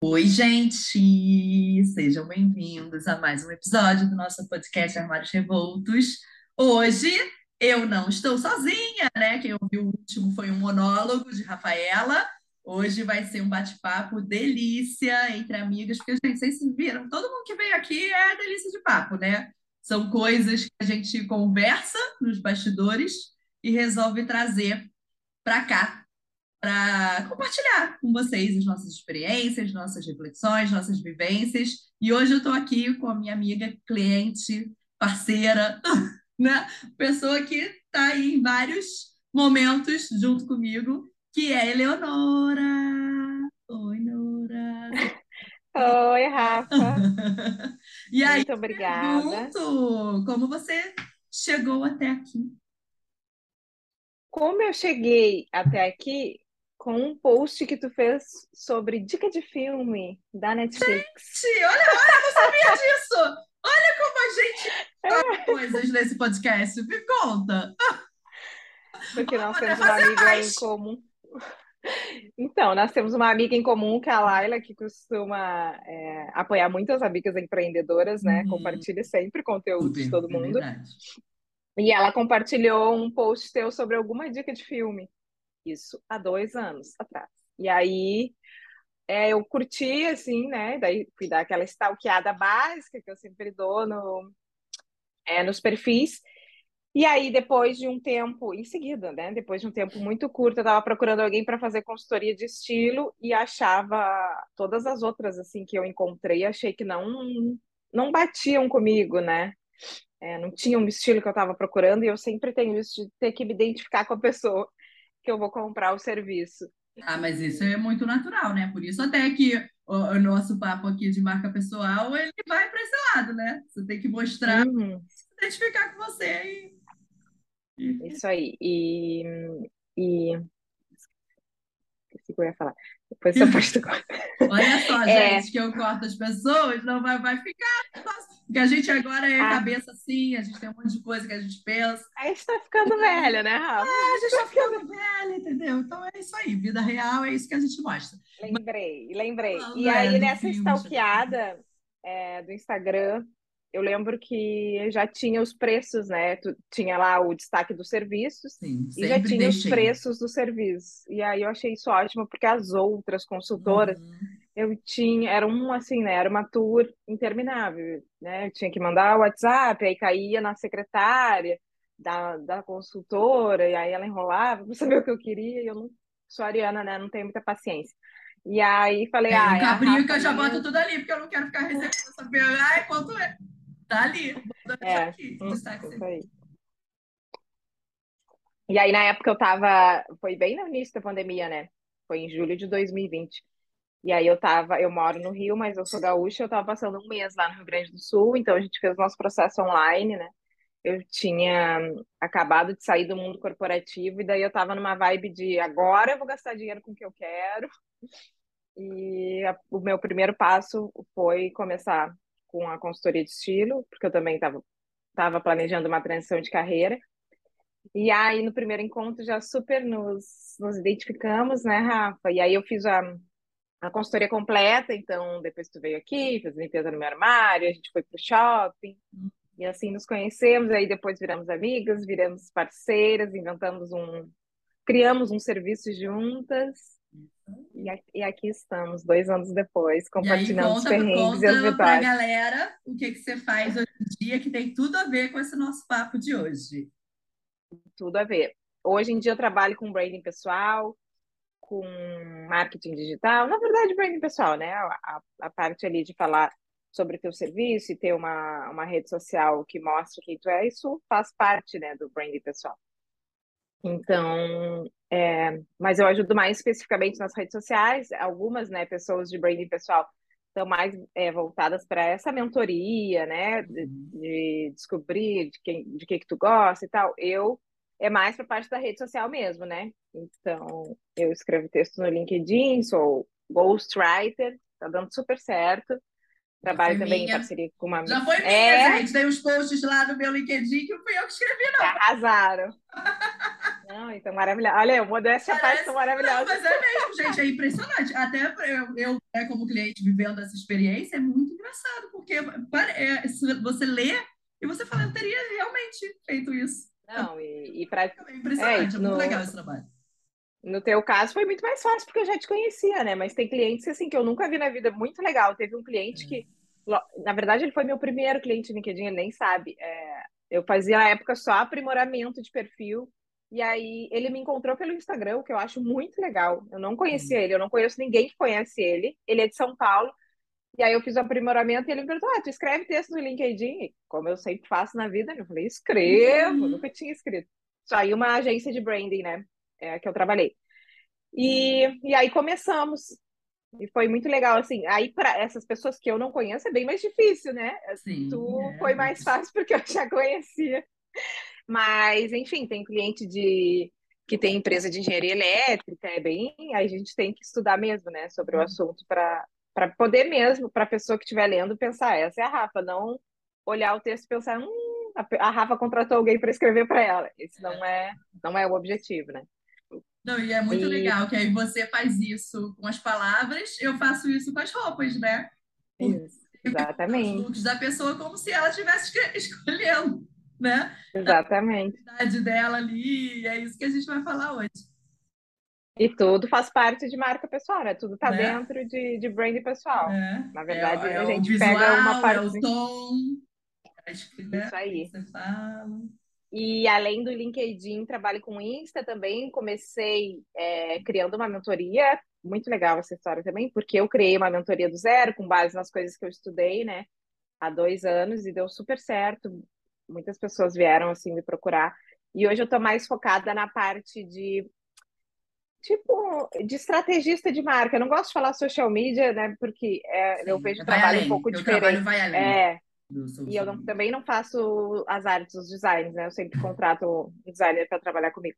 Oi, gente! Sejam bem-vindos a mais um episódio do nosso podcast Armários Revoltos. Hoje eu não estou sozinha, né? Quem ouviu o último foi um monólogo de Rafaela. Hoje vai ser um bate-papo delícia entre amigas, porque, gente, vocês viram, todo mundo que veio aqui é delícia de papo, né? São coisas que a gente conversa nos bastidores e resolve trazer para cá para compartilhar com vocês as nossas experiências, nossas reflexões, nossas vivências. E hoje eu estou aqui com a minha amiga, cliente, parceira, né? Pessoa que está aí em vários momentos junto comigo, que é Eleonora. Oi, Nora. Oi, Rafa. e aí, Muito obrigada. pergunto, como você chegou até aqui? Como eu cheguei até aqui com um post que tu fez sobre dica de filme da Netflix. Gente, olha, olha, eu não sabia disso! Olha como a gente faz coisas nesse podcast. Me conta. Porque nós temos uma amiga mais. em comum. Então, nós temos uma amiga em comum, que é a Laila, que costuma é, apoiar muitas amigas empreendedoras, né? Uhum. Compartilha sempre conteúdo de todo é mundo. verdade. E ela compartilhou um post teu sobre alguma dica de filme. Isso há dois anos atrás. E aí é, eu curti, assim, né? Daí fui dar aquela stalkeada básica que eu sempre dou no, é, nos perfis. E aí, depois de um tempo, em seguida, né? Depois de um tempo muito curto, eu estava procurando alguém para fazer consultoria de estilo e achava todas as outras, assim, que eu encontrei, achei que não, não batiam comigo, né? É, não tinha um estilo que eu estava procurando e eu sempre tenho isso de ter que me identificar com a pessoa que eu vou comprar o serviço. Ah, mas isso é muito natural, né? Por isso até que o, o nosso papo aqui de marca pessoal, ele vai para esse lado, né? Você tem que mostrar, Uhum. identificar com você e... Isso aí. E, e... O que eu ia falar. Depois parte do... Olha só, É. gente, que eu corto as pessoas, não vai, vai ficar. Nossa, Porque a gente agora é Ah. cabeça assim, a gente tem um monte de coisa que a gente pensa. A gente tá ficando velha, né, Rafa? A gente tá ficando velha, entendeu? Então é isso aí, vida real é isso que a gente mostra. Lembrei, lembrei. E é, aí, nessa filme, stalkeada é, do Instagram, eu lembro que já tinha os preços, né? Tu, tinha lá o destaque dos serviços Sim, e já tinha os deixei. preços dos serviços. E aí eu achei isso ótimo, porque as outras consultoras, Uhum. eu tinha, era um assim, né? Era uma tour interminável, né? Eu tinha que mandar o WhatsApp, aí caía na secretária da, da consultora, e aí ela enrolava para saber o que eu queria, e eu não sou ariana, né? Não tenho muita paciência. E aí falei, É, ah, é a cabrinho que eu já boto mesmo. tudo ali, porque eu não quero ficar recebendo essa pergunta. Ai, quanto é? Tá ali, É, aqui. E aí, na época, eu tava. Foi bem no início da pandemia, né? Foi em julho de 2020. E aí, eu tava. Eu moro no Rio, mas eu sou gaúcha. Eu tava passando um mês lá no Rio Grande do Sul. Então, a gente fez o nosso processo online, né? Eu tinha acabado de sair do mundo corporativo. E daí, eu tava numa vibe de agora eu vou gastar dinheiro com o que eu quero. E a- o meu primeiro passo foi começar com a consultoria de estilo, porque eu também estava tava planejando uma transição de carreira. E aí, no primeiro encontro, já super nos, nos identificamos, né, Rafa? E aí, eu fiz a, a consultoria completa. Então, depois tu veio aqui, fez limpeza no meu armário, a gente foi pro shopping. E assim nos conhecemos. Aí, depois viramos amigas, viramos parceiras, inventamos um. Criamos um serviço juntas. E a- aqui estamos, dois anos depois, compartilhando os conta, perrengues e as conta pra vitórias. galera o que que você faz hoje em dia que tem tudo a ver com esse nosso papo de hoje. Tudo a ver. Hoje em dia eu trabalho com branding pessoal, com marketing digital, na verdade, branding pessoal, né? A, a- a parte ali de falar sobre o teu serviço e ter uma, uma rede social que mostre quem tu é, isso faz parte, né, do branding pessoal. Então, é, mas eu ajudo mais especificamente nas redes sociais. Algumas, né, pessoas de branding pessoal estão mais é, voltadas para essa mentoria, né, de, Uhum. de descobrir de quem, de que que tu gosta e tal. Eu é mais para parte da rede social mesmo, né? Então, eu escrevo texto no LinkedIn, sou ghostwriter, tá dando super certo. Trabalho também em minha. parceria com uma Já foi minha, É, gente. Tem uns posts lá no meu LinkedIn que fui eu que escrevi, arrasaram. Não, então maravilhoso. Olha, modéstia à parte, maravilhosa. Não, mas é mesmo, gente, é impressionante. Até eu, eu né, como cliente, vivendo essa experiência, é muito engraçado, porque é, você lê e você fala, eu teria realmente feito isso. Não, e, e para. É impressionante, é, é muito no... legal esse trabalho. No teu caso foi muito mais fácil porque eu já te conhecia, né? Mas tem clientes assim que eu nunca vi na vida, muito legal. Teve um cliente é. que, na verdade, ele foi meu primeiro cliente no LinkedIn, ele nem sabe. É, eu fazia na época só aprimoramento de perfil e aí ele me encontrou pelo Instagram, o que eu acho muito legal. Eu não conhecia ele, eu não conheço ninguém que conhece ele. Ele é de São Paulo. E aí eu fiz o aprimoramento e ele me perguntou: ah, tu escreve texto no LinkedIn? Como eu sempre faço na vida, eu falei, escrevo, uhum. nunca tinha escrito. Só aí uma agência de branding, né? É, que eu trabalhei. E, e aí começamos. E foi muito legal, assim. Aí, para essas pessoas que eu não conheço, é bem mais difícil, né? Sim, tu é. foi mais fácil porque eu já conhecia. Mas, enfim, tem cliente de que tem empresa de engenharia elétrica, é bem. Aí a gente tem que estudar mesmo, né, sobre o uhum. assunto para para poder mesmo, para a pessoa que estiver lendo, pensar, essa é a Rafa, não olhar o texto e pensar, hum, a, Rafa contratou alguém para escrever para ela. Esse não é, não é o objetivo, né? Não, e é muito e... legal que aí você faz isso com as palavras, eu faço isso com as roupas, né? Isso, exatamente. Os looks da pessoa como se ela estivesse escolhendo né? Exatamente. A idade dela ali, é isso que a gente vai falar hoje. E tudo faz parte de marca pessoal, né? Tudo tá né? dentro de, de brand pessoal. É. Na verdade, é, é a gente visual, pega uma parte. É o tom, acho que, né? Isso aí. Você fala. E além do LinkedIn, trabalho com Insta também. Comecei é, criando uma mentoria. Muito legal essa história também, porque eu criei uma mentoria do zero, com base nas coisas que eu estudei, né? Há dois anos, e deu super certo muitas pessoas vieram assim me procurar. E hoje eu estou mais focada na parte de tipo de estrategista de marca. Eu não gosto de falar social media, né? Porque é, Sim, eu vejo trabalho além. um pouco diferente. vai além. É. E eu não, também não faço as artes, os designs, né? Eu sempre contrato um designer para trabalhar comigo.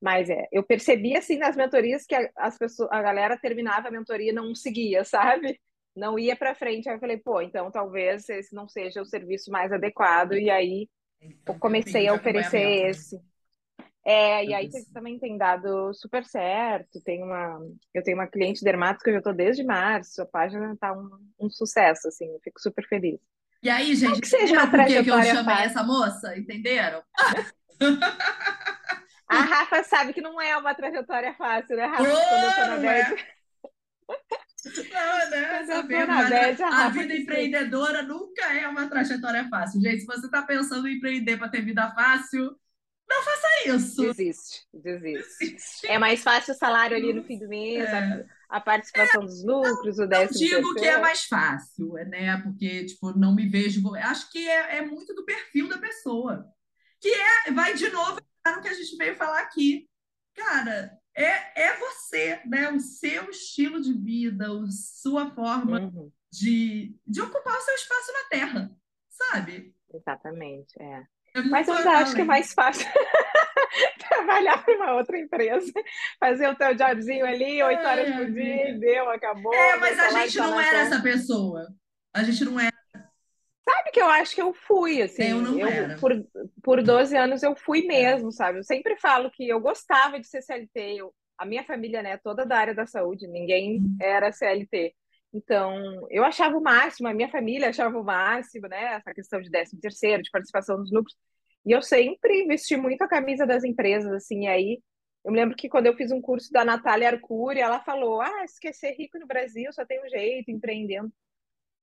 Mas é, eu percebi assim nas mentorias que as pessoas, a galera terminava a mentoria e não seguia, sabe? Não ia para frente. Aí eu falei, pô, então talvez esse não seja o serviço mais adequado. E aí então, eu comecei a oferecer né? esse. É, e aí também tem dado super certo. Tem uma, eu tenho uma cliente dermato que eu já estou desde março. A página está um, um, sucesso, assim, eu fico super feliz. E aí, gente, que seja uma por que eu chamei fácil. essa moça? Entenderam? a Rafa sabe que não é uma trajetória fácil, né, Rafa? Oh, Quando eu tô na é. Não, né? Sabemos, a, a vida empreendedora nunca é uma trajetória fácil. Gente, se você está pensando em empreender para ter vida fácil, não faça isso. Desiste, desiste. desiste. É mais fácil o salário ali no fim do mês, é. a, a, participação é. dos lucros, não, o décimo Não digo terceiro. que é mais fácil, né? Porque, tipo, não me vejo... Acho que é, é muito do perfil da pessoa. Que é, vai de novo no que a gente veio falar aqui. Cara, é, é você, né? O seu estilo de vida, a sua forma uhum. de, de ocupar o seu espaço na Terra, sabe? Exatamente, é. é Mas eu acho que é mais fácil trabalhar para uma outra empresa, fazer o teu jobzinho ali, oito é, horas por dia, deu, acabou. É, mas a gente não era essa pessoa. A gente não era. Que eu acho que eu fui, assim. Eu não eu, era. Por, por 12 anos eu fui mesmo, sabe? Eu sempre falo que eu gostava de ser CLT. Eu, a minha família, né, toda da área da saúde, ninguém uhum. era CLT. Então, eu achava o máximo, a minha família achava o máximo, né? Essa questão de 13 terceiro, de participação nos lucros. E eu sempre vesti muito a camisa das empresas, assim, e aí eu me lembro que quando eu fiz um curso da Natália Arcuri, ela falou: Ah, ser rico no Brasil, só tem um jeito, empreendendo.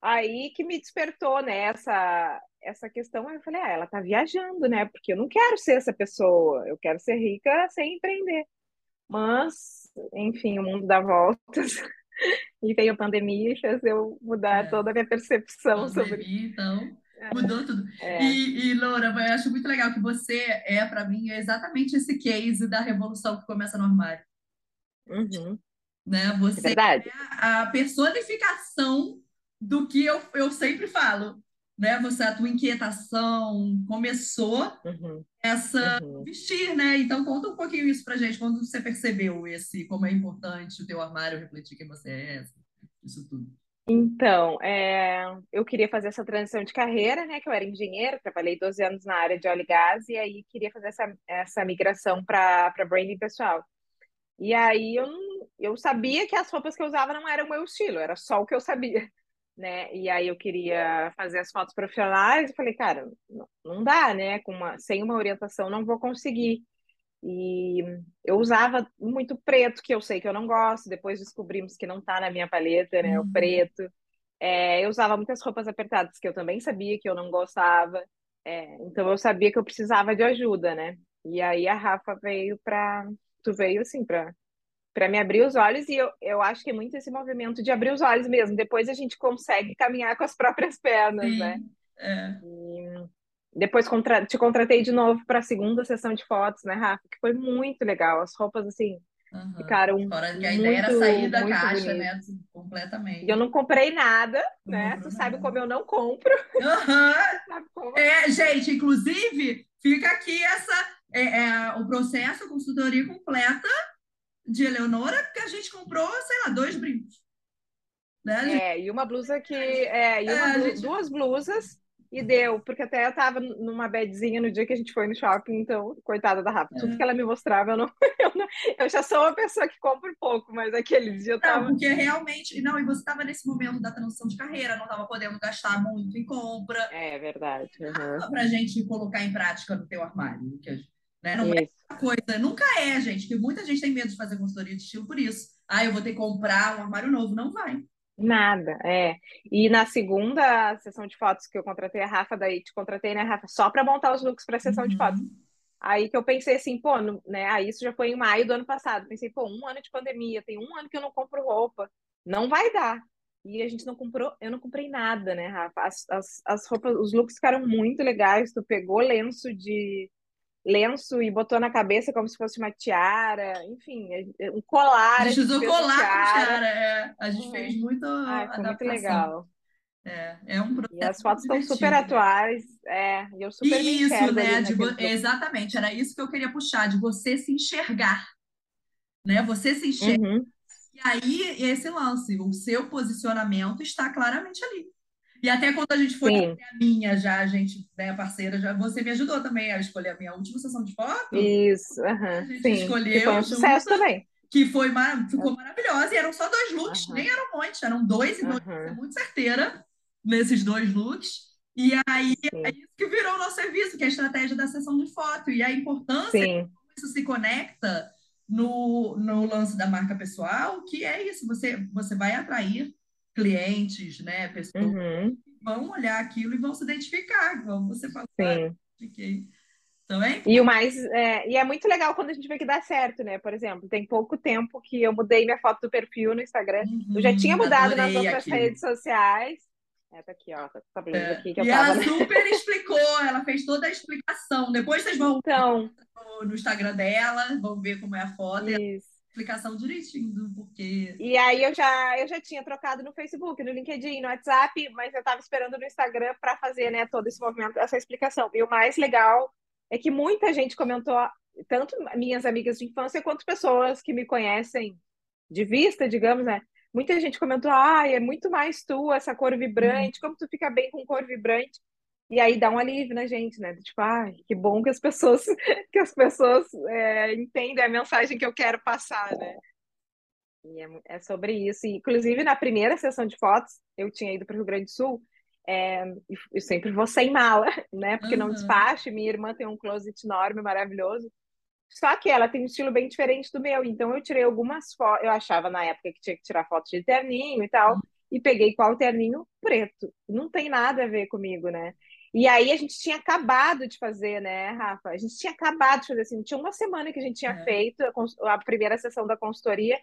Aí que me despertou, né, essa, questão. Eu falei, ah, ela tá viajando, né? Porque eu não quero ser essa pessoa, eu quero ser rica sem empreender. Mas, enfim, o mundo dá voltas. e veio a pandemia e fez eu mudar é. toda a minha percepção pandemia, sobre. Então, é. mudou tudo. É. E, e, Laura, eu acho muito legal que você é, para mim, exatamente esse case da revolução que começa no armário. Uhum. Né? Você é, é a personificação do que eu, eu sempre falo, né? Você, a tua inquietação começou uhum. essa uhum. vestir, né? Então conta um pouquinho isso pra gente, quando você percebeu esse, como é importante o teu armário refletir quem você é, isso tudo. Então, é, eu queria fazer essa transição de carreira, né? Que eu era engenheira, trabalhei 12 anos na área de óleo e gás, e aí queria fazer essa, essa migração para branding pessoal. E aí eu, eu sabia que as roupas que eu usava não eram o meu estilo, era só o que eu sabia, né? E aí eu queria fazer as fotos profissionais, e falei, cara, não, não dá, né? Com uma, sem uma orientação não vou conseguir. E eu usava muito preto, que eu sei que eu não gosto, depois descobrimos que não tá na minha paleta, né? O Uhum. preto. É, eu usava muitas roupas apertadas que eu também sabia que eu não gostava. É, então eu sabia que eu precisava de ajuda, né? E aí a Rafa veio para, tu veio assim para para me abrir os olhos e eu, eu acho que é muito esse movimento de abrir os olhos mesmo. Depois a gente consegue caminhar com as próprias pernas, né? Sim, é. Depois contra... te contratei de novo para a segunda sessão de fotos, né, Rafa? Que foi muito legal. As roupas, assim, Uhum. ficaram Fora que a ideia era muito, sair da muito caixa, bonitas. né? assim, E eu Completamente. não comprei nada, né? Tu sabe como eu não compro, como? É, gente, inclusive, fica aqui essa, é, é, o processo, a consultoria completa de Eleonora, porque a gente comprou, sei lá, dois brincos. Né? A gente, É, e uma blusa que. É, é, e uma a blu... gente duas blusas e deu, porque até eu tava numa badzinha no dia que a gente foi no shopping, então, coitada da Rafa, tudo que ela me mostrava, eu não, eu não, eu já sou uma pessoa que compra pouco, mas aquele dia eu Não, tava. porque realmente. Não, e você estava nesse momento da transição de carreira, não estava podendo gastar muito em compra, É verdade. uhum. para a gente colocar em prática no teu armário. Que, né? Não é Isso. uma coisa, nunca é, gente, que muita gente tem medo de fazer consultoria de estilo por isso. Ah, eu vou ter que comprar um armário novo. Não vai. Nada, é. E na segunda sessão de fotos que eu contratei a Rafa, daí te contratei, né, Rafa, só para montar os looks para a sessão de fotos. Uhum. Aí que eu pensei assim, pô, no- né? Aí isso já foi em maio do ano passado. Pensei, pô, um ano de pandemia, tem um ano que eu não compro roupa, não vai dar. E a gente não comprou, eu não comprei nada, né, Rafa? As, as, as roupas, os looks ficaram muito legais. Tu pegou lenço de lenço e botou na cabeça como se fosse uma tiara, enfim, é- um colar, A a gente usou fez colar com tiara. tiara, é. A gente fez Uhum. muita Ai, foi muito legal. É, é um E as processo fotos muito estão super atuais, é, e eu super E isso, né? vo-. Exatamente, era isso que eu queria puxar, de você se enxergar, né? Você se enxerga. Uhum, E aí, esse lance, o seu posicionamento está claramente ali. E até quando a gente foi a minha já, a gente, né, parceira, já, você me ajudou também a escolher a minha última sessão de foto. isso, A aham, gente sim, que foi escolheu um junto, sucesso também. que foi mar... ficou maravilhosa, e eram só dois looks, Aham, nem eram um monte, eram dois e dois. É aham, muito certeira nesses dois looks. E aí é isso que virou o nosso serviço, que é a estratégia da sessão de foto. E a importância sim, como isso se conecta no, no lance da marca pessoal, que é isso, você, você vai atrair clientes, né, pessoas uhum, que vão olhar aquilo e vão se identificar, como você falou, ah, sim. fiquei. Então é E o mais, é, e é muito legal quando a gente vê que dá certo, né? Por exemplo, tem pouco tempo que eu mudei minha foto do perfil no Instagram. Eu já tinha Uhum, mudado nas outras aquilo. redes sociais. É, tá aqui, ó, tá essa blusa aqui que eu E tava, ela super explicou, ela fez toda a explicação. Depois vocês vão Então, no, no Instagram dela, vão ver como é a foto isso. Explicação direitinho do porquê. E aí eu já, eu já tinha trocado no Facebook, no LinkedIn, no WhatsApp, mas eu estava esperando no Instagram para fazer, né, todo esse movimento, essa explicação. E o mais legal é que muita gente comentou, tanto minhas amigas de infância quanto pessoas que me conhecem de vista, digamos, né? Muita gente comentou, ai, é muito mais tu, essa cor vibrante, como tu fica bem com cor vibrante. E aí dá um alívio na gente, né? Tipo, ai, que bom que as pessoas que as pessoas é, entendem a mensagem que eu quero passar, né? E é, é sobre isso. E, inclusive, na primeira sessão de fotos, eu tinha ido para o Rio Grande do Sul, é, eu sempre vou sem mala, né? Porque não Uhum. despacho. Minha irmã tem um closet enorme, maravilhoso. Só que ela tem um estilo bem diferente do meu. Então, eu tirei algumas fotos. Eu achava na época que tinha que tirar fotos de terninho e tal. E peguei qual terninho preto. Não tem nada a ver comigo, né? E aí a gente tinha acabado de fazer, né, Rafa? A gente tinha acabado de fazer assim, tinha uma semana que a gente tinha É. feito a, a primeira sessão da consultoria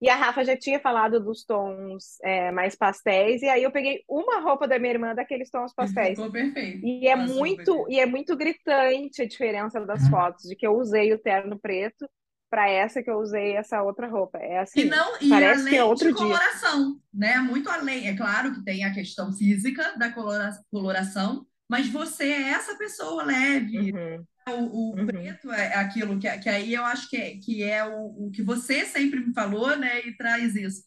e a Rafa já tinha falado dos tons é, mais pastéis, e aí eu peguei uma roupa da minha irmã daqueles tons E pastéis. ficou perfeito. E é super muito, e é muito gritante a diferença das fotos, de que eu usei o terno preto para essa que eu usei essa outra roupa. É E assim, não, e parece que é além outro de dia. coloração, né? Muito além. É claro que tem a questão física da colora- coloração, mas você é essa pessoa leve. Uhum, O, o uhum, preto é aquilo que, que aí eu acho que é, que é o, o que você sempre me falou, né? E traz isso.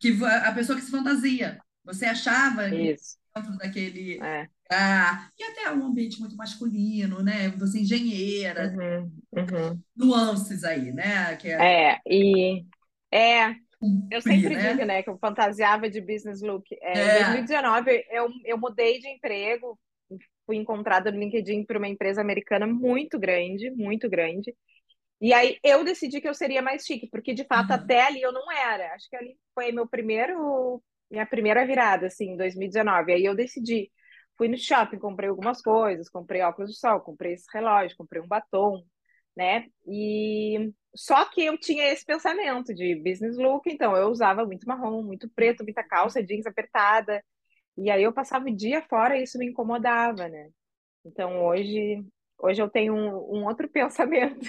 Que a pessoa que se fantasia. Você achava Isso. dentro daquele É. ah, e até um ambiente muito masculino, né? Você é engenheira, Uhum. Uhum. nuances aí, né? Que é É, e é, eu sempre né? digo, né, que eu fantasiava de business look. É, em É, 2019, eu, eu mudei de emprego, fui encontrada no LinkedIn por uma empresa americana muito grande, muito grande. E aí eu decidi que eu seria mais chique, porque de fato aham, até ali eu não era. Acho que ali foi meu primeiro, minha primeira virada, assim, em 2019. Aí eu decidi, fui no shopping, comprei algumas coisas, comprei óculos de sol, comprei esse relógio, comprei um batom, né? E só que eu tinha esse pensamento de business look, então eu usava muito marrom, muito preto, muita calça jeans apertada. E aí eu passava o dia fora e isso me incomodava, né? Então hoje, hoje eu tenho um, um outro pensamento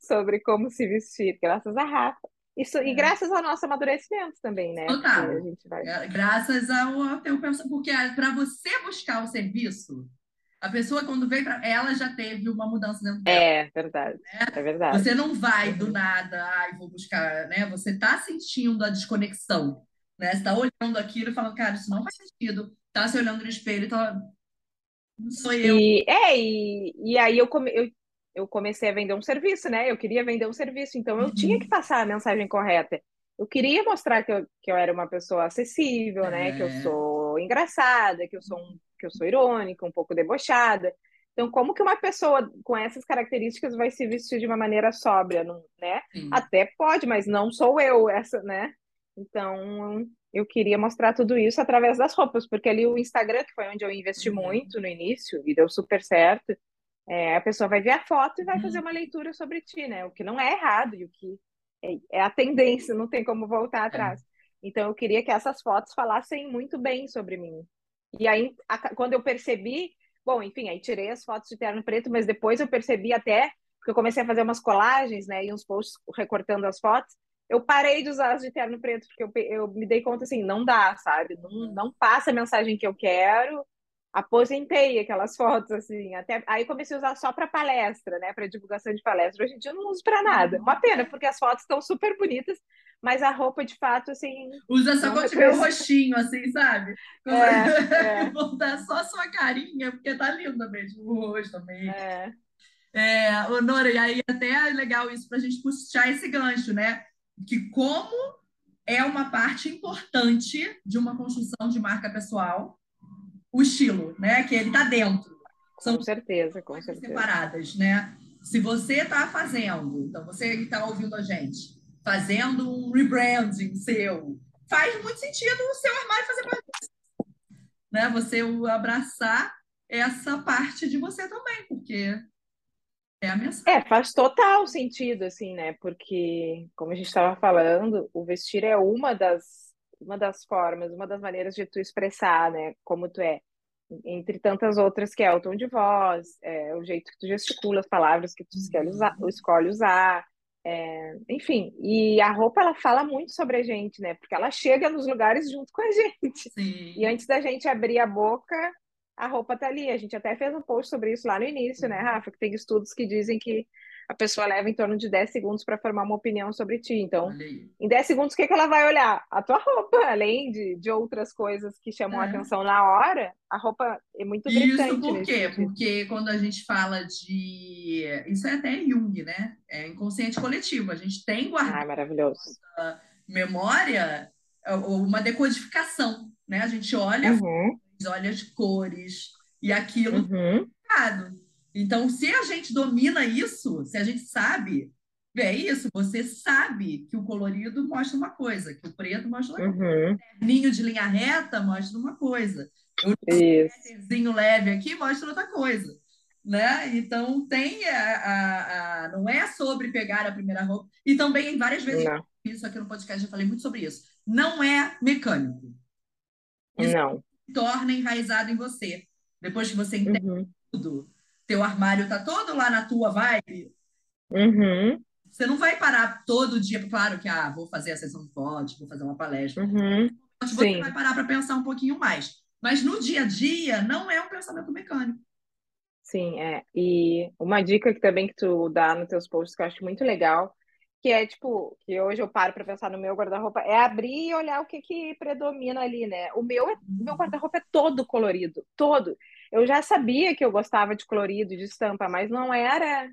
sobre como se vestir, graças a Rafa. Isso, e é. graças ao nosso amadurecimento também, né? Porque a Total. gente vai. É, graças ao, teu pensamento, porque para você buscar o serviço, a pessoa quando vem para ela já teve uma mudança dentro dela. É verdade, é verdade. Você não vai do Uhum. nada, ai, vou buscar, né? Você está sentindo a desconexão, né? Você está olhando aquilo e falando, cara, isso não faz sentido. Tá se olhando no espelho e tá, não sou eu. E, é, e, e aí eu, come, eu, eu comecei a vender um serviço, né? Eu queria vender um serviço, então eu tinha que Uhum. passar a mensagem correta. Eu queria mostrar que eu, que eu era uma pessoa acessível, né? Que eu É, sou engraçada, que eu sou, um, que eu sou irônica, um pouco debochada. Então, como que uma pessoa com essas características vai se vestir de uma maneira sóbria, não, né? sim. Até pode, mas não sou eu essa, né? Então, eu queria mostrar tudo isso através das roupas, porque ali o Instagram, que foi onde eu investi Uhum. muito no início e deu super certo, é, a pessoa vai ver a foto e vai fazer Uhum. uma leitura sobre ti, né? O que não é errado e o que é, é a tendência, não tem como voltar É. atrás. Então, eu queria que essas fotos falassem muito bem sobre mim. E aí, a- quando eu percebi, bom, enfim, aí tirei as fotos de terno preto, mas depois eu percebi até, porque eu comecei a fazer umas colagens, né, e uns posts recortando as fotos, eu parei de usar as de terno preto, porque eu, eu me dei conta assim, não dá, sabe? Não, não passa a mensagem que eu quero. Aposentei aquelas fotos, assim, até aí comecei a usar só para palestra, né, para divulgação de palestra. Hoje em dia eu não uso para nada. Uma pena, porque as fotos estão super bonitas, mas a roupa, de fato, assim, Usa só quando tiver o roxinho, assim, sabe? É, é, Botar só a sua carinha, porque tá linda mesmo o rosto também. é. É, ô, Nora, e aí até é legal isso para a gente puxar esse gancho, né? Que como é uma parte importante de uma construção de marca pessoal, o estilo, né? Que ele tá dentro. São Com certeza, com certeza. separadas, né? Se você está fazendo, então você que está ouvindo a gente, fazendo um rebranding seu, faz muito sentido o seu armário fazer parte disso, né? Você abraçar essa parte de você também, porque é a mensagem. É, faz total sentido, assim, né? Porque, como a gente estava falando, o vestir é uma das, uma das formas, uma das maneiras de tu expressar, né? Como tu é. Entre tantas outras, que é o tom de voz, é o jeito que tu gesticula, as palavras que tu escolhe usar, escolhe usar é, enfim. E a roupa, ela fala muito sobre a gente, né? Porque ela chega nos lugares junto com a gente. Sim. E antes da gente abrir a boca, a roupa tá ali. A gente até fez um post sobre isso lá no início, né, Rafa? Que tem estudos que dizem que a pessoa leva em torno de 10 segundos para formar uma opinião sobre ti. Então, em 10 segundos, o que, que ela vai olhar? A tua roupa, além de, de outras coisas que chamam a É. atenção na hora, a roupa é muito Isso gritante por nesse quê? sentido. Porque quando a gente fala de. Isso é até Jung, né? É inconsciente coletivo. A gente tem guardado Ai, maravilhoso. memória ou uma decodificação, né? A gente olha, Uhum, olha as cores e aquilo uhum. Então, se a gente domina isso, se a gente sabe, é isso, você sabe que o colorido mostra uma coisa, que o preto mostra outra coisa, uhum. ninho de linha reta mostra uma coisa, o pezinho leve aqui mostra outra coisa, né? Então tem a, a- a- não é sobre pegar a primeira roupa e também várias vezes Não, isso aqui no podcast eu falei muito sobre isso. Não é mecânico, Isso- não. Torna enraizado em você. Depois que você entende Uhum, tudo, teu armário tá todo lá na tua vibe, uhum, você não vai parar todo dia, claro que ah, vou fazer a sessão de fotos, vou fazer uma palestra. uhum. Você Sim. vai parar para pensar um pouquinho mais. Mas no dia a dia não é um pensamento mecânico. Sim, é. E uma dica que também que tu dá nos teus posts que eu acho muito legal que é tipo, que hoje eu paro para pensar no meu guarda-roupa, é abrir e olhar o que que predomina ali, né? O meu, é, meu guarda-roupa é todo colorido, todo. Eu já sabia que eu gostava de colorido, de estampa, mas não era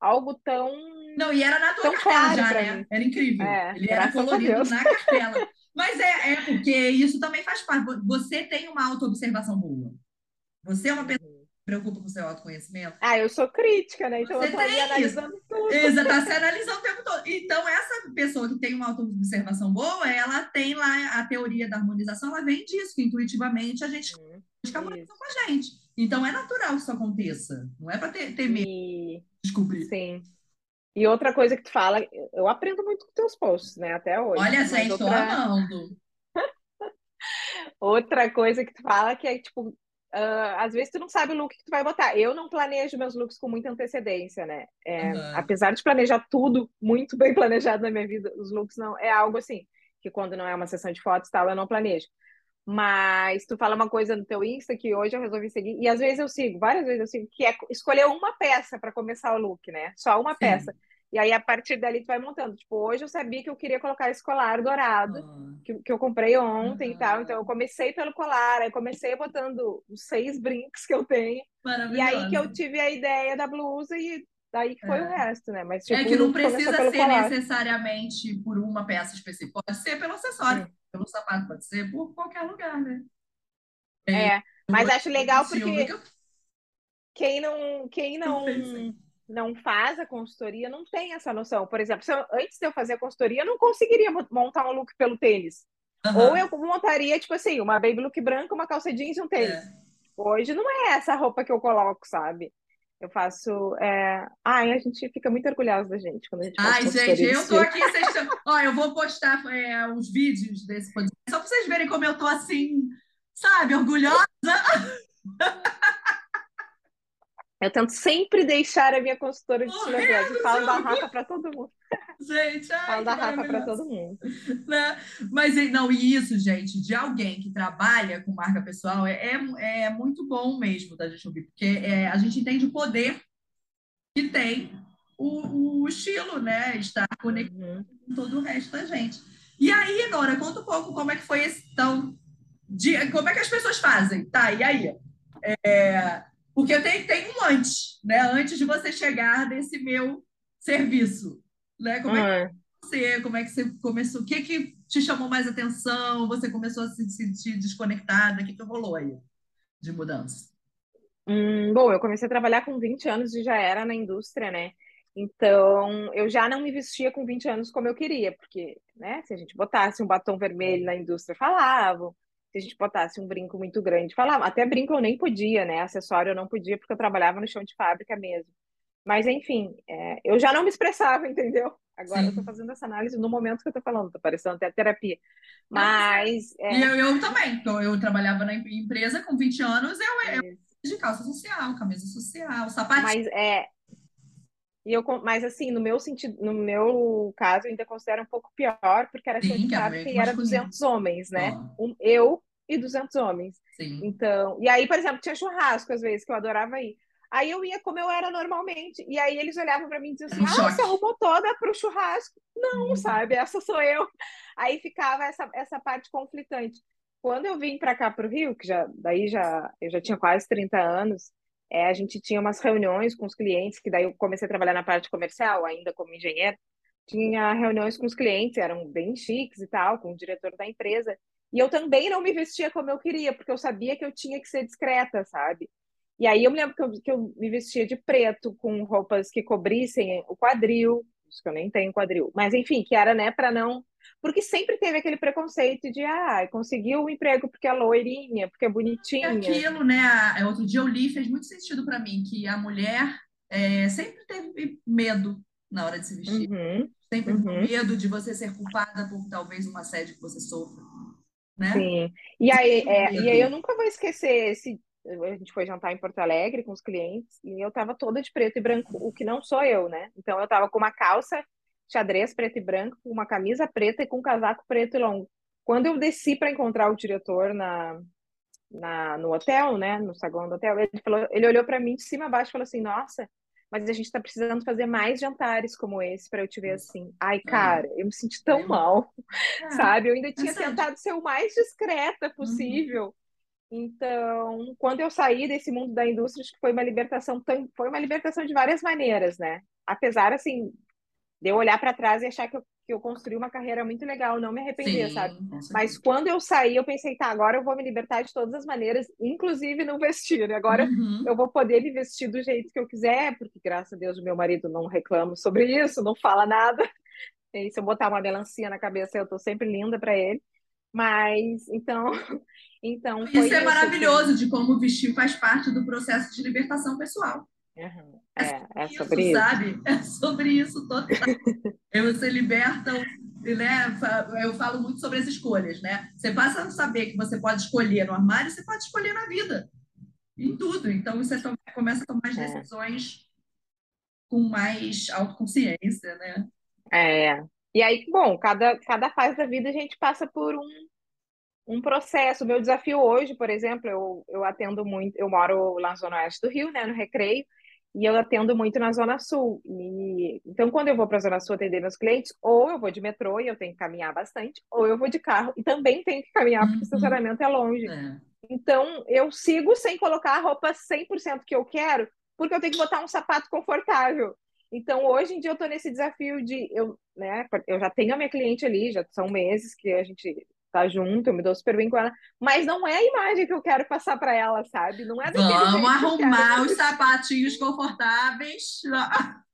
algo tão Não, e era na cartela claro já, né? mim. Era incrível. É, Ele era colorido na cartela. Mas é, é porque isso também faz parte. Você tem uma autoobservação boa. Você é uma pessoa preocupa com o seu autoconhecimento. Ah, eu sou crítica, né? Então Você eu tô ali tem isso. analisando tudo. Exato, tá se analisando o tempo todo. Então, essa pessoa que tem uma autoobservação boa, ela tem lá a teoria da harmonização, ela vem disso, que intuitivamente a gente busca harmonização Isso. com a gente. Então, é natural que isso aconteça. Não é para ter, ter medo E de descobrir. sim. E outra coisa que tu fala, eu aprendo muito com teus posts, né? Até hoje. Olha, gente, tô amando. outra coisa que tu fala que é tipo, ah, às vezes tu não sabe o look que tu vai botar. Eu não planejo meus looks com muita antecedência, né? É, Aham. apesar de planejar tudo muito bem planejado na minha vida, os looks não é algo assim que quando não é uma sessão de fotos tal, eu não planejo. Mas tu fala uma coisa no teu Insta que hoje eu resolvi seguir, e às vezes eu sigo, várias vezes eu sigo, que é escolher uma peça para começar o look, né? Só uma peça. Sim. E aí, a partir dali, tu vai montando. Tipo, hoje eu sabia que eu queria colocar esse colar dourado, Ah, que, que eu comprei ontem e tal. Então, eu comecei pelo colar, aí comecei botando os seis brincos que eu tenho. E aí que eu tive a ideia da blusa e daí que foi o É. resto, né? Mas, É tipo, que o não precisa ser colar. necessariamente por uma peça específica. Pode ser pelo acessório, Hum. pelo sapato, pode ser por qualquer lugar, né? É, mas acho legal porque que quem não, quem não, pensei. Não faz a consultoria não tem essa noção. Por exemplo, eu- antes de eu fazer a consultoria, eu não conseguiria mo- montar um look pelo tênis. Ou eu montaria, tipo assim, uma baby look branca, uma calça jeans e um tênis. é. Hoje não é essa roupa que eu coloco, sabe? Eu faço. É... Ai, a gente fica muito orgulhosa da gente quando a gente faz Ai, gente, eu tô aqui, vocês estão... Ó, eu vou postar é, os vídeos desse podcast, só pra vocês verem como eu tô assim, sabe, orgulhosa. Eu tento sempre deixar a minha consultora de estilo Android. Falo da. Rafa para todo mundo. Gente, ai, Falo da Rafa para todo mundo. né? Mas não, e isso, gente, de alguém que trabalha com marca pessoal é, é, é muito bom mesmo da gente ouvir, porque é, a gente entende o poder que tem o, o estilo, né? Estar conectado Uhum. com todo o resto da gente. E aí, Nora, conta um pouco como é que foi esse então, de, como é que as pessoas fazem, tá? E aí? É, porque tem, tem um antes, né? Antes de você chegar nesse meu serviço, né? Como é que Hum. você, como é que você começou? O que que te chamou mais atenção? Você começou a se sentir desconectada? O que que rolou aí de mudança? Hum, bom, eu comecei a trabalhar com 20 anos e já era na indústria, né? Então, eu já não me vestia com 20 anos como eu queria, porque, né, se a gente botasse um batom vermelho na indústria, falavam. Se a gente botasse um brinco muito grande, falavam. Até brinco eu nem podia, né? Acessório eu não podia, porque eu trabalhava no chão de fábrica mesmo. Mas, enfim, é, eu já não me expressava, entendeu? Agora eu tô Sim. fazendo essa análise no momento que eu tô falando, tá parecendo até terapia. Mas é. E é, eu, eu também. Então, eu trabalhava na em- empresa com 20 anos, eu, eu de calça social, camisa social, sapatinho. Mas é, E eu, mas assim, no meu sentido, no meu caso, eu ainda considero um pouco pior, porque era Sim, de que era e era masculino. 200 homens, né? Ó, Um, eu e 200 homens. sim. Então, e aí, por exemplo, tinha churrasco às vezes que eu adorava ir. Aí eu ia como eu era normalmente. E aí eles olhavam pra mim e diziam assim: um "Ah, você arrumou toda pro churrasco?" Não, Uhum. sabe? Essa sou eu. Aí ficava essa essa parte conflitante. Quando eu vim para cá pro Rio, que já daí já eu já tinha quase 30 anos, é, a gente tinha umas reuniões com os clientes, que daí eu comecei a trabalhar na parte comercial, ainda como engenheiro. Tinha reuniões com os clientes, eram bem chiques e tal, com o diretor da empresa. E eu também não me vestia como eu queria, porque eu sabia que eu tinha que ser discreta, sabe? E aí eu me lembro que eu, que eu me vestia de preto, com roupas que cobrissem o quadril, que eu nem tenho quadril, mas enfim, que era, né, para não. Porque sempre teve aquele preconceito de, ah, conseguiu o emprego porque é loirinha, porque é E bonitinha. aquilo, né? a- Outro dia eu li, fez muito sentido para mim, que a mulher é, sempre teve medo na hora de se vestir. Uhum, Sempre uhum. medo de você ser culpada por talvez um assédio que você sofra, né? Sim. E aí, é, e aí eu nunca vou esquecer esse. A gente foi jantar em Porto Alegre com os clientes e eu tava toda de preto e branco, o que não sou eu, né? Então eu tava com uma calça xadrez preto e branco, com uma camisa preta e com um casaco preto e longo. Quando eu desci para encontrar o diretor na, na, no hotel, né, no saguão do hotel, ele falou, ele olhou para mim de cima a baixo e falou assim: "Nossa, mas a gente está precisando fazer mais jantares como esse para eu te ver assim. Ai, cara, eu me senti tão mal, é. sabe? Eu ainda tinha tentado ser o mais discreta uhum. possível. Uhum. Então, quando eu saí desse mundo da indústria, acho que foi uma libertação, foi uma libertação de várias maneiras, né? Apesar, assim, de eu olhar para trás e achar que eu, que eu construí uma carreira muito legal, não me arrepender, Sim, sabe? Mas quando eu saí, eu pensei, tá, agora eu vou me libertar de todas as maneiras, inclusive no vestir. Agora uhum. eu vou poder me vestir do jeito que eu quiser, porque graças a Deus o meu marido não reclama sobre isso, não fala nada. E se eu botar uma melancia na cabeça, eu tô sempre linda para ele. Mas então, então isso é maravilhoso que... de como vestir faz parte do processo de libertação pessoal. Uhum. É, é, sobre isso, sabe? É sobre isso total. Você liberta, né? Eu falo muito sobre as escolhas, né? Você passa a saber que você pode escolher no armário, você pode escolher na vida, em tudo. Então você começa a tomar as é. decisões é. com mais autoconsciência, né? É. E aí, bom, cada, cada fase da vida a gente passa por um, um processo. O meu desafio hoje, por exemplo, eu, eu atendo muito, eu moro lá na Zona Oeste do Rio, né, no Recreio, e eu atendo muito na Zona Sul. E, então, quando eu vou para a Zona Sul atender meus clientes, ou eu vou de metrô e eu tenho que caminhar bastante, ou eu vou de carro e também tenho que caminhar porque o uhum. estacionamento é longe. É. Então, eu sigo sem colocar a roupa 100% que eu quero, porque eu tenho que botar um sapato confortável. Então, hoje em dia, eu estou nesse desafio de. Eu, né, eu já tenho a minha cliente ali, já são meses que a gente tá junto, eu me dou super bem com ela, mas não é a imagem que eu quero passar para ela, sabe? Não é Vamos arrumar os sapatinhos confortáveis.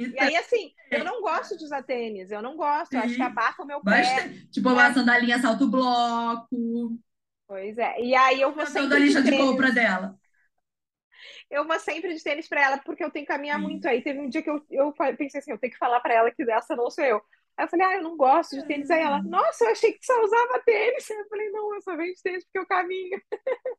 E aí, assim, eu não gosto de usar tênis, eu não gosto, eu acho que abafa o meu pé. Tipo, uma sandalinha salto bloco. Pois é, e aí eu vou sempre. da lista de, de compra dela. Eu vou sempre de tênis para ela, porque eu tenho que caminhar muito. Aí teve um dia que eu, eu pensei assim: eu tenho que falar para ela que dessa não sou eu. Aí eu falei, ah, eu não gosto de tênis. Aí ela, nossa, eu achei que só usava tênis. Eu falei, não, eu só de tênis porque eu caminho.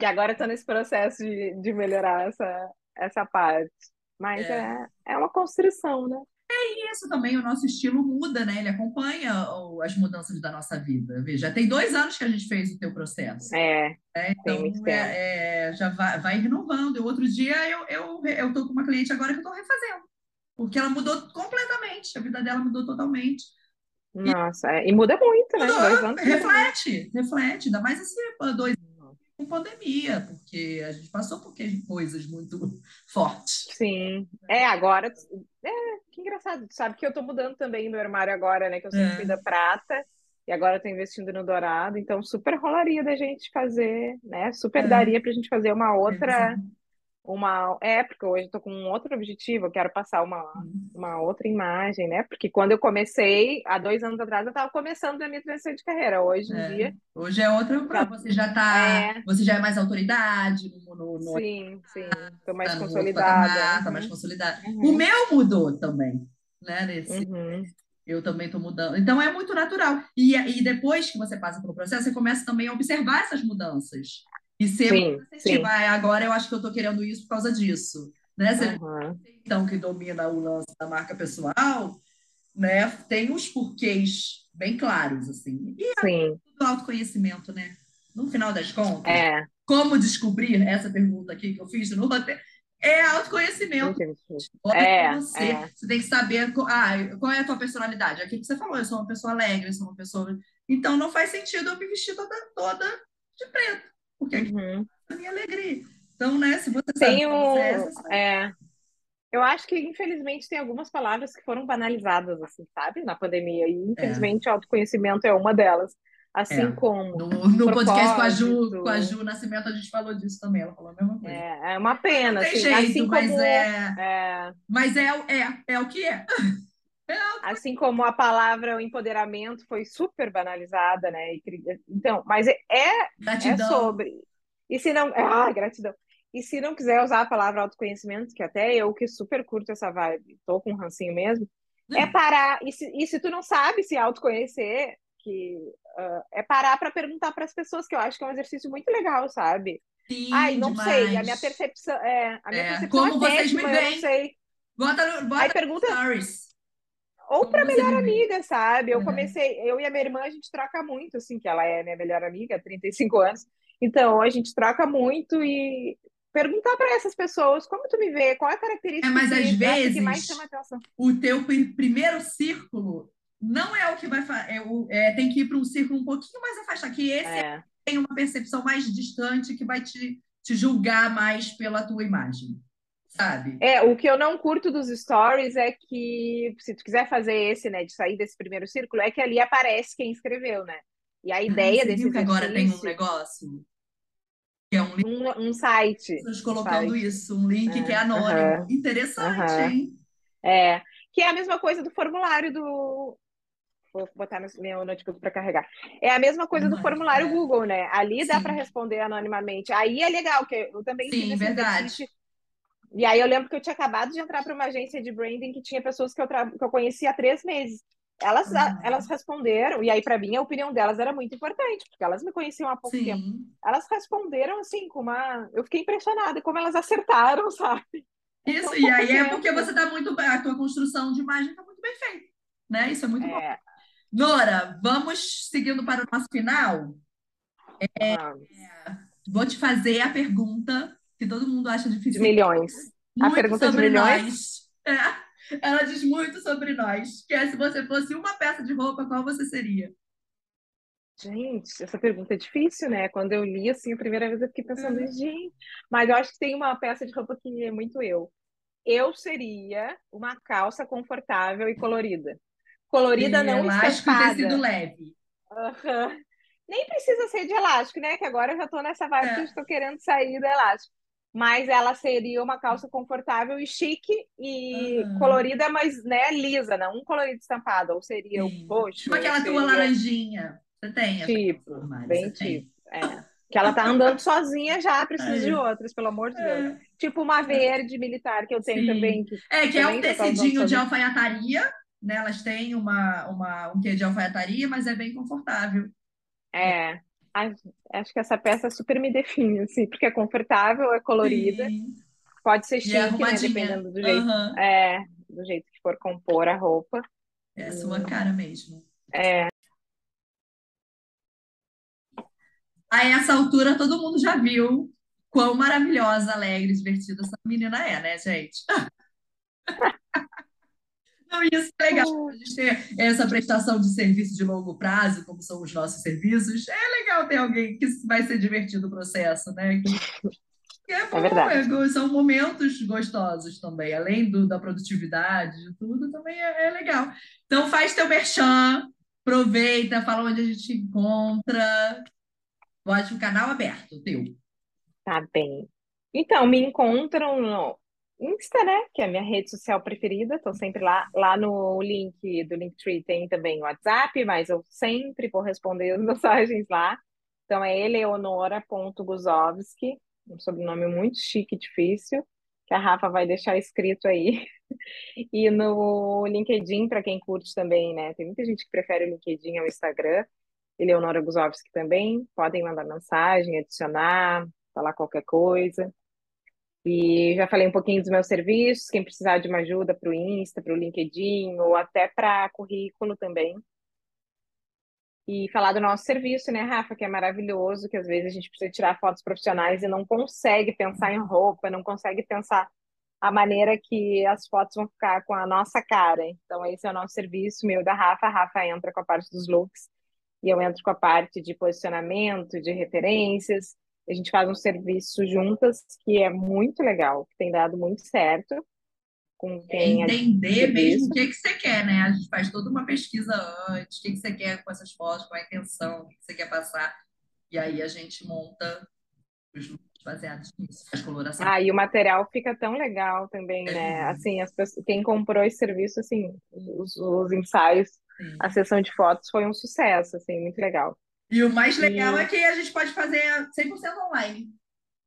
e agora eu tô nesse processo de, de melhorar essa, essa parte. Mas é. é, é uma construção, né? É isso também, o nosso estilo muda, né? Ele acompanha as mudanças da nossa vida. Veja, já tem dois anos que a gente fez o teu processo. É. Né? Então, é, é, já vai, vai renovando. E outro dia eu, eu, eu tô com uma cliente agora que eu tô refazendo. Porque ela mudou completamente, a vida dela mudou totalmente. Nossa, e, é, e muda muito, né? Mudou, reflete, reflete, ainda mais assim, dois anos com pandemia, porque a gente passou por coisas muito fortes. Sim. É, agora. É, que engraçado. Sabe que eu tô mudando também meu armário agora, né? Que eu sempre é. fui da prata. E agora eu tô investindo no dourado, então super rolaria da gente fazer, né? Super é. daria pra gente fazer uma outra, é, uma. É, porque hoje eu tô com um outro objetivo, eu quero passar uma, uma outra imagem, né? Porque quando eu comecei, há dois anos atrás, eu estava começando a minha transição de carreira. Hoje em é. dia. Hoje é outra, já, você já tá. É. Você já é mais autoridade no. no, no sim, sim. Estou mais tá consolidada. Patamar, tá mais uhum. consolidada. Uhum. O meu mudou também, né? Nesse, uhum. Eu também estou mudando. Então é muito natural. E, e depois que você passa pelo processo, você começa também a observar essas mudanças. E ser sim, sim. Agora eu acho que eu estou querendo isso por causa disso. Né? Você, uhum. Então, que domina o lance da marca pessoal, né? tem os porquês bem claros, assim. E sim. o autoconhecimento, né? No final das contas, é. como descobrir essa pergunta aqui que eu fiz no roteiro? É autoconhecimento. É, você. É. você tem que saber ah, qual é a tua personalidade. Aquilo que você falou, eu sou uma pessoa alegre, eu sou uma pessoa. Então não faz sentido eu me vestir toda, toda de preto porque uhum. é a minha alegria. Então, né, se você tem sabe um, é, é, eu acho que infelizmente tem algumas palavras que foram banalizadas assim, sabe, na pandemia e infelizmente é. autoconhecimento é uma delas. Assim é. como. No, no podcast com a, Ju, com a Ju Nascimento, a gente falou disso também. Ela falou a mesma coisa. É, é uma pena. Não tem assim, jeito, assim mas, como, é, é, mas é, é, é o que é. Assim como a palavra o empoderamento foi super banalizada, né? Então, mas é, é, sobre. E se não. Ah, gratidão. E se não quiser usar a palavra autoconhecimento, que até eu que super curto essa vibe, tô com um rancinho mesmo, é parar. E se, e se tu não sabe se autoconhecer, que uh, é parar para perguntar para as pessoas, que eu acho que é um exercício muito legal, sabe? Sim, Ai, não demais. sei, a minha percepção é, a minha é, percepção como é vocês péssima, me veem. Bota no, bota Aí pergunta, stories. Ou para melhor amiga, sabe? Eu uhum. comecei, eu e a minha irmã, a gente troca muito, assim, que ela é minha melhor amiga há 35 anos. Então, a gente troca muito e perguntar para essas pessoas como tu me vê, qual é a característica É, mas às acha que vezes mais chama atenção. o teu pri- primeiro círculo não é o que vai fazer. É o- é, tem que ir para um círculo um pouquinho mais afastado, que esse É, tem uma percepção mais distante que vai te, te julgar mais pela tua imagem, sabe? é, o que eu não curto dos stories é que, se tu quiser fazer esse, né, de sair desse primeiro círculo, é que ali aparece quem escreveu, né? E a Ah, ideia você desse viu que agora tem um negócio que é um link, um, um site, colocando site. isso, um link que é É, anônimo. Interessante, hein? É, que é a mesma coisa do formulário do. Vou botar no meu notebook para carregar. É a mesma coisa do formulário é. Google, né? Ali dá para Sim, responder anonimamente. Aí é legal, que eu também sim, verdade. E aí eu lembro que eu tinha acabado de entrar para uma agência de branding que tinha pessoas que eu, que eu conhecia há três meses. Elas, Aham. elas responderam, e aí para mim a opinião delas era muito importante, porque elas me conheciam há pouco tempo. Sim. Elas responderam assim, com uma. Eu fiquei impressionada como elas acertaram, sabe? Isso, tão e aí é porque tempo. você está muito bem, a tua construção de imagem está muito bem feita, né? Isso é muito bom. É, Nora, vamos seguindo para o nosso final. vamos. Vou te fazer a pergunta que todo mundo acha De difícil, milhões. A muito pergunta de sobre milhões? nós. É. Ela diz muito sobre nós, que é se você fosse uma peça de roupa, qual você seria? Gente, essa pergunta é difícil, né? Quando eu li assim a primeira vez, eu fiquei pensando, É. gente, mas eu acho que tem uma peça de roupa que é muito eu. Eu seria uma calça confortável e colorida. Colorida De não elástico e tecido leve. Aham. Nem precisa ser de elástico, né? Que agora eu já tô nessa vibe que eu É. estou querendo sair do elástico. Mas ela seria uma calça confortável e chique e Aham. colorida, mas né, lisa, não um colorido estampado. Ou seria o Sim. roxo, Tipo aquela tua seria laranjinha. Você tem tipo, bem tem? tipo. É. Que ela tá andando sozinha já, precisa de Aí. outras, pelo amor de Deus. É. Tipo uma verde militar que eu tenho Sim. também, que É, que é um tecidinho de alfaiataria, né? Elas têm uma, uma, um quê de alfaiataria, mas é bem confortável. É. Acho que essa peça super me define, assim, porque é confortável, é colorida, Sim. pode ser é chique, né? arrumadinha. Dependendo do jeito, Aham. é, do jeito que for compor a roupa. É a sua cara mesmo. É. A essa altura, todo mundo já viu quão maravilhosa, alegre, divertida essa menina é, né, gente? Não, isso é legal. A gente ter essa prestação de serviço de longo prazo, como são os nossos serviços. É legal ter alguém que vai ser divertido o processo, né? Que é bom, É verdade. é são momentos gostosos também. Além do, da produtividade, de tudo, também é, é legal. Então faz teu merchan, aproveita, fala onde a gente te encontra. Pode o canal aberto, teu. Tá bem. Então, me encontram no Insta, né? Que é a minha rede social preferida. Estou sempre lá. Lá no link do Linktree tem também o WhatsApp, mas eu sempre vou responder as mensagens lá. Então é eleonora.guzovski, um sobrenome muito chique difícil, que a Rafa vai deixar escrito aí. E no LinkedIn, para quem curte também, né? Tem muita gente que prefere o LinkedIn ao Instagram. Eleonora Guzovski também. Podem mandar mensagem, adicionar, falar qualquer coisa. E já falei um pouquinho dos meus serviços, quem precisar de uma ajuda para o Insta, para o LinkedIn, ou até para currículo também. E falar do nosso serviço, né, Rafa, que é maravilhoso, que às vezes a gente precisa tirar fotos profissionais e não consegue pensar em roupa, não consegue pensar a maneira que as fotos vão ficar com a nossa cara. Então, esse é o nosso serviço, meu da Rafa. A Rafa entra com a parte dos looks e eu entro com a parte de posicionamento, de referências. A gente faz um serviço juntas que é muito legal, que tem dado muito certo com É quem é entender mesmo o que que você quer, né? A gente faz toda uma pesquisa antes, o que que você quer com essas fotos, qual é a intenção, o que que você quer passar. E aí a gente monta os looks baseados nisso, faz coloração. Ah, e o material fica tão legal também, É né? Assim, as pessoas, quem comprou esse serviço, assim, os, os ensaios, Sim. a sessão de fotos foi um sucesso, assim, muito legal. E o mais legal E é que a gente pode fazer 100% online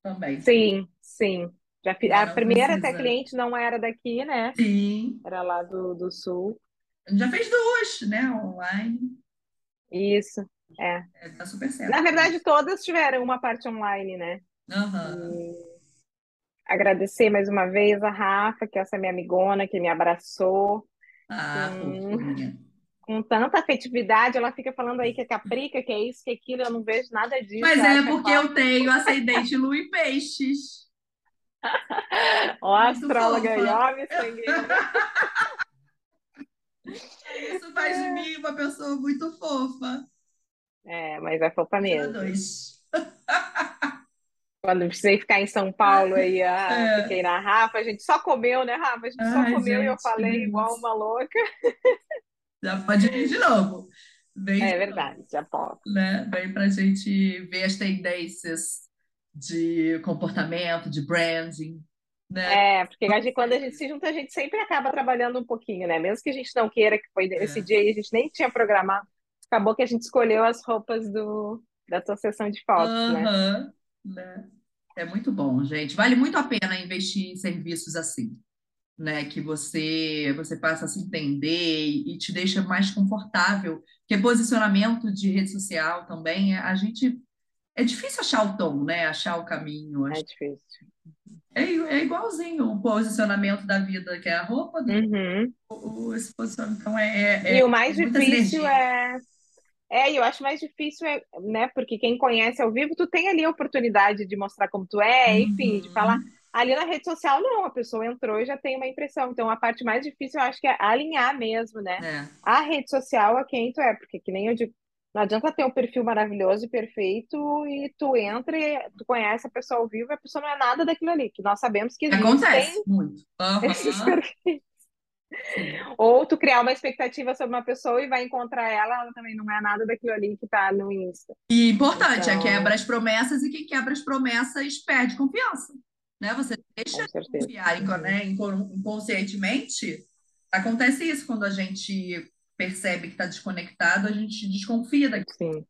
também. sim, sim. Já a não primeira até precisa. cliente não era daqui, né? Sim. Era lá do, do sul. Já fez duas, né? Online. Isso, é. É, tá super certo. Na verdade, todas tiveram uma parte online, né? Aham. E agradecer mais uma vez a Rafa, que é essa minha amigona, que me abraçou Ah, fofinha. Com tanta afetividade. Ela fica falando aí que é caprica, que é isso, que é aquilo. Eu não vejo nada disso. Mas é é porque eu tenho ascendente lua em peixes. Ó, astróloga aí, ó, miçangueira. Isso faz de mim uma pessoa muito fofa. É, mas é fofa mesmo. dois. Quando precisei ficar em São Paulo aí, ah, É. fiquei na Rafa, a gente só comeu, né, Rafa? A gente só Ai, comeu e eu gente, falei igual uma louca. Já pode vir de novo. Vem É de verdade, já novo, né? Vem para a gente ver as tendências de comportamento, de branding, né? É, porque a gente- quando a gente se junta, a gente sempre acaba trabalhando um pouquinho, né? Mesmo que a gente não queira, que foi esse É. dia aí, a gente nem tinha programado. Acabou que a gente escolheu as roupas do, da tua sessão de fotos, né? Né? É muito bom, gente. Vale muito a pena investir em serviços assim, né? Que você você passa a se entender e te deixa mais confortável. Porque posicionamento de rede social também, a gente é difícil achar o tom, né? Achar o caminho. É difícil. É, é igualzinho o posicionamento da vida, que é a roupa, do, Uhum. o- esse posicionamento. Então é, é, E é o mais muita difícil é. É, e eu acho mais difícil é, né? Porque quem conhece ao vivo, tu tem ali a oportunidade de mostrar como tu é, enfim, de falar. Uhum. Ali na rede social, não, a pessoa entrou e já tem uma impressão. Então, a parte mais difícil, eu acho que é alinhar mesmo, né? É, A rede social a quem tu é, porque que nem eu digo, não adianta ter um perfil maravilhoso e perfeito e tu entra e tu conhece a pessoa ao vivo e a pessoa não é nada daquilo ali, que nós sabemos que acontece muito. esses Aham, perfis. sim. Ou tu criar uma expectativa sobre uma pessoa e vai encontrar ela, ela também não é nada daquilo ali que tá no Insta. E importante, é Então, quebra as promessas e quem quebra as promessas perde confiança, né? Você deixa de confiar né, incon- inconscientemente. Acontece isso quando a gente percebe que está desconectado, a gente desconfia daquilo. Sim,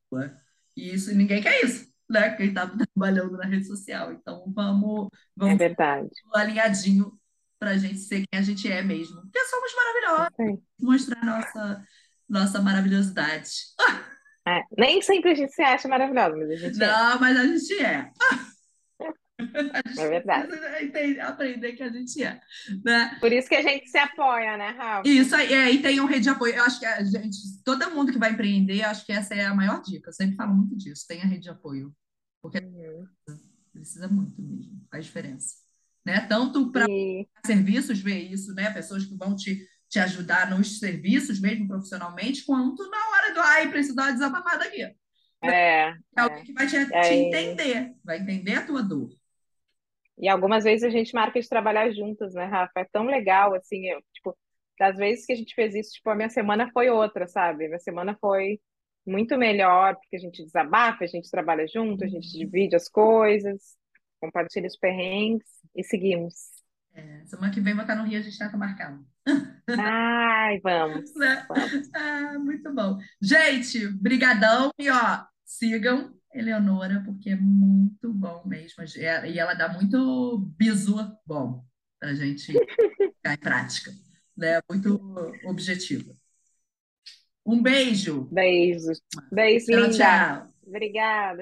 E isso, ninguém quer isso, né? Quem está trabalhando na rede social. Então vamos, é vamos verdade. alinhadinho para a gente ser quem a gente é mesmo. Porque somos maravilhosos, aí. mostrar nossa, nossa maravilhosidade. É, nem sempre a gente se acha maravilhosa, mas a gente é. Não, mas a gente é. É verdade. entender- aprender que a gente é, né? Por isso que a gente se apoia, né, Rafa? Isso aí, é, e tem um rede de apoio. Eu acho que a gente, todo mundo que vai empreender, acho que essa é a maior dica. Eu sempre falo muito disso. Tem a rede de apoio. Uhum. Precisa muito mesmo. Faz diferença. Né? Tanto para E serviços, ver isso, né? Pessoas que vão te, te ajudar nos serviços, mesmo profissionalmente, quanto na hora do ai, preciso dar uma desabafada aqui. é, É é. alguém que vai te, te É, entender, vai entender a tua dor. E algumas vezes a gente marca de trabalhar juntas, né, Rafa? É tão legal, assim, eu, tipo, das vezes que a gente fez isso, tipo, a minha semana foi outra, sabe? Minha semana foi muito melhor, porque a gente desabafa, a gente trabalha junto, a gente Uhum. divide as coisas, compartilha os perrengues e seguimos. É, semana que vem vou estar no Rio, a gente tenta marcar. Ai, vamos, Né? vamos. Ah, muito bom. Gente, brigadão. E ó, sigam Eleonora, porque é muito bom mesmo. É- E ela dá muito bizu bom pra gente ficar em prática, né? Muito objetiva. Um beijo. Beijos. Beijo, Tchau, linda. tchau. Obrigada.